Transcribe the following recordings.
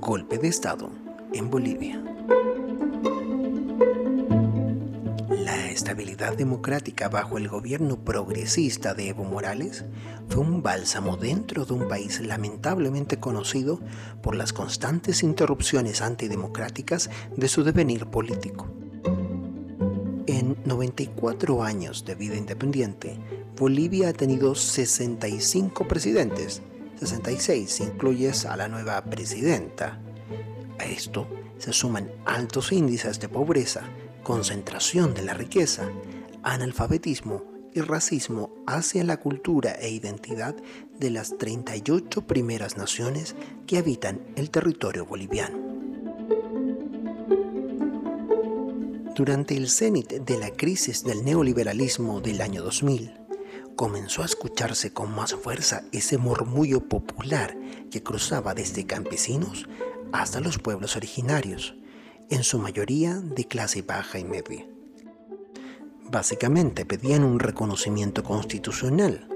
Golpe de Estado en Bolivia. La estabilidad democrática bajo el gobierno progresista de Evo Morales fue un bálsamo dentro de un país lamentablemente conocido por las constantes interrupciones antidemocráticas de su devenir político. En 94 años de vida independiente, Bolivia ha tenido 65 presidentes, 66 si incluyes a la nueva presidenta. A esto se suman altos índices de pobreza, concentración de la riqueza, analfabetismo y racismo hacia la cultura e identidad de las 38 primeras naciones que habitan el territorio boliviano. Durante el cenit de la crisis del neoliberalismo del año 2000, comenzó a escucharse con más fuerza ese murmullo popular que cruzaba desde campesinos hasta los pueblos originarios, en su mayoría de clase baja y media. Básicamente pedían un reconocimiento constitucional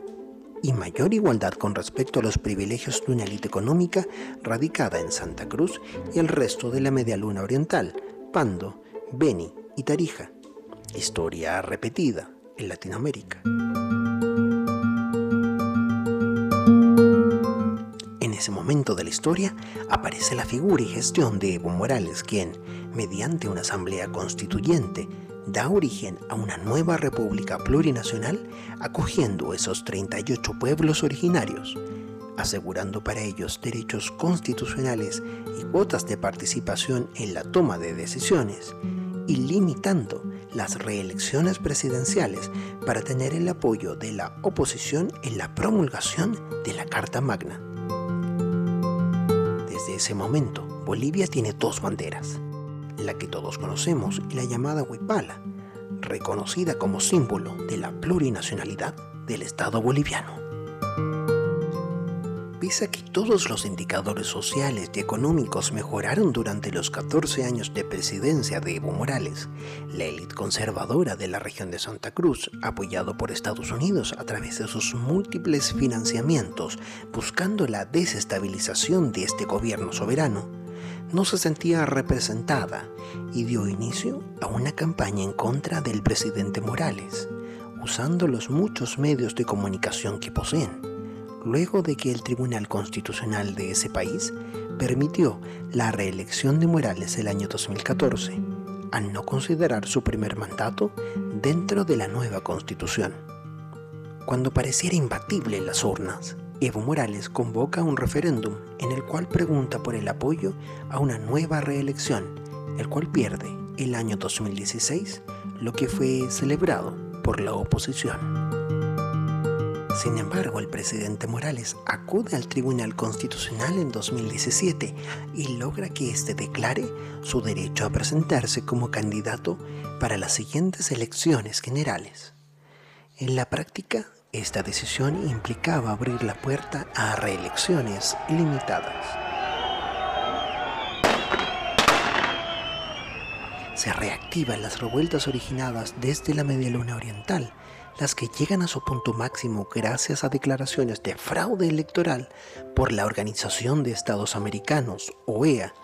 y mayor igualdad con respecto a los privilegios de una élite económica radicada en Santa Cruz y el resto de la media luna oriental, Pando, Beni y Tarija. Historia repetida en Latinoamérica. Ese momento de la historia aparece la figura y gestión de Evo Morales, quien, mediante una asamblea constituyente, da origen a una nueva república plurinacional acogiendo esos 38 pueblos originarios, asegurando para ellos derechos constitucionales y cuotas de participación en la toma de decisiones, y limitando las reelecciones presidenciales para tener el apoyo de la oposición en la promulgación de la Carta Magna. Desde ese momento, Bolivia tiene dos banderas, la que todos conocemos y la llamada Huipala, reconocida como símbolo de la plurinacionalidad del Estado boliviano. Pese que todos los indicadores sociales y económicos mejoraron durante los 14 años de presidencia de Evo Morales, la élite conservadora de la región de Santa Cruz, apoyado por Estados Unidos a través de sus múltiples financiamientos buscando la desestabilización de este gobierno soberano, no se sentía representada y dio inicio a una campaña en contra del presidente Morales, usando los muchos medios de comunicación que poseen luego de que el Tribunal Constitucional de ese país permitió la reelección de Morales el año 2014, al no considerar su primer mandato dentro de la nueva constitución. Cuando pareciera imbatible las urnas, Evo Morales convoca un referéndum en el cual pregunta por el apoyo a una nueva reelección, el cual pierde el año 2016, lo que fue celebrado por la oposición. Sin embargo, el presidente Morales acude al Tribunal Constitucional en 2017 y logra que éste declare su derecho a presentarse como candidato para las siguientes elecciones generales. En la práctica, esta decisión implicaba abrir la puerta a reelecciones limitadas. Se reactivan las revueltas originadas desde la Media Luna Oriental, las que llegan a su punto máximo gracias a declaraciones de fraude electoral por la Organización de Estados Americanos, OEA,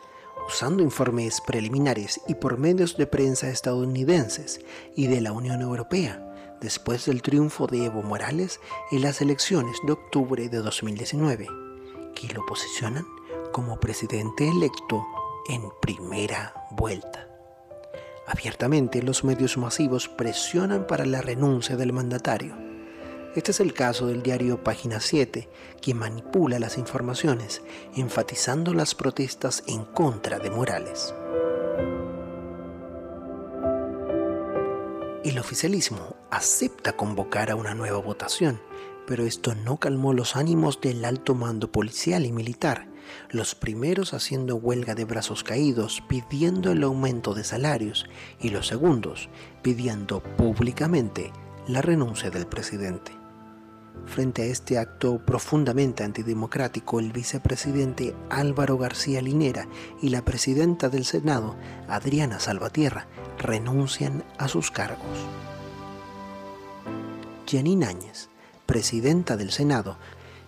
usando informes preliminares y por medios de prensa estadounidenses y de la Unión Europea, después del triunfo de Evo Morales en las elecciones de octubre de 2019, que lo posicionan como presidente electo en primera vuelta. Abiertamente los medios masivos presionan para la renuncia del mandatario. Este es el caso del diario Página 7, que manipula las informaciones, enfatizando las protestas en contra de Morales. El oficialismo acepta convocar a una nueva votación, pero esto no calmó los ánimos del alto mando policial y militar, los primeros haciendo huelga de brazos caídos pidiendo el aumento de salarios y los segundos pidiendo públicamente la renuncia del presidente. Frente a este acto profundamente antidemocrático, el vicepresidente Álvaro García Linera y la presidenta del Senado, Adriana Salvatierra, renuncian a sus cargos. Janine Áñez, presidenta del Senado,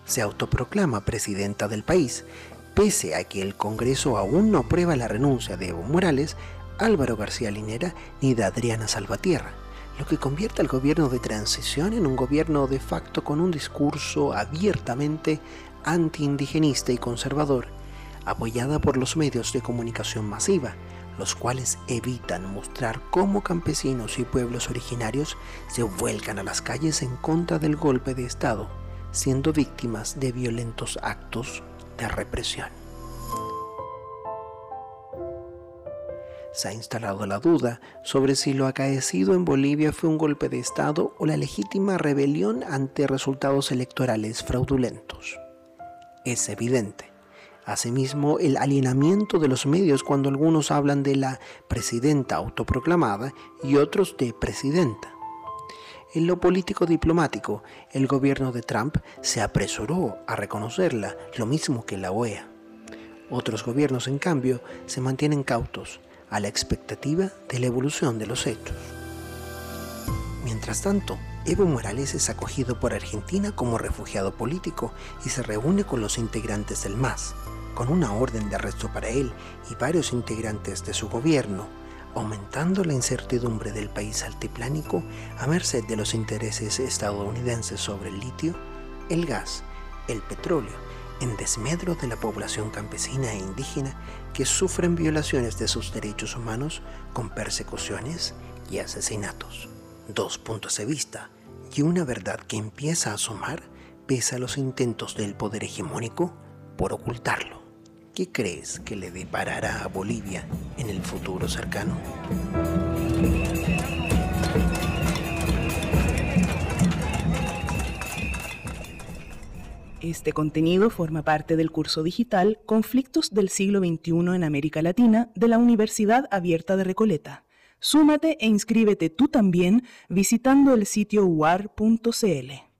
se autoproclama presidenta del país Pese a que el Congreso aún no aprueba la renuncia de Evo Morales, Álvaro García Linera ni de Adriana Salvatierra, lo que convierte al gobierno de transición en un gobierno de facto con un discurso abiertamente anti-indigenista y conservador, apoyada por los medios de comunicación masiva, los cuales evitan mostrar cómo campesinos y pueblos originarios se vuelcan a las calles en contra del golpe de Estado, siendo víctimas de violentos actos de represión. Se ha instalado la duda sobre si lo acaecido en Bolivia fue un golpe de Estado o la legítima rebelión ante resultados electorales fraudulentos. Es evidente Asimismo, el alienamiento de los medios cuando algunos hablan de la presidenta autoproclamada y otros de presidenta. En lo político diplomático, el gobierno de Trump se apresuró a reconocerla, lo mismo que la OEA. Otros gobiernos, en cambio, se mantienen cautos a la expectativa de la evolución de los hechos. Mientras tanto, Evo Morales es acogido por Argentina como refugiado político y se reúne con los integrantes del MAS, con una orden de arresto para él y varios integrantes de su gobierno, aumentando la incertidumbre del país altiplánico a merced de los intereses estadounidenses sobre el litio, el gas, el petróleo, en desmedro de la población campesina e indígena que sufren violaciones de sus derechos humanos con persecuciones y asesinatos. Dos puntos de vista y una verdad que empieza a asomar pese a los intentos del poder hegemónico por ocultarlo. ¿Qué crees que le deparará a Bolivia en el futuro cercano? Este contenido forma parte del curso digital Conflictos del siglo XXI en América Latina de la Universidad Abierta de Recoleta. Súmate e inscríbete tú también visitando el sitio uar.cl.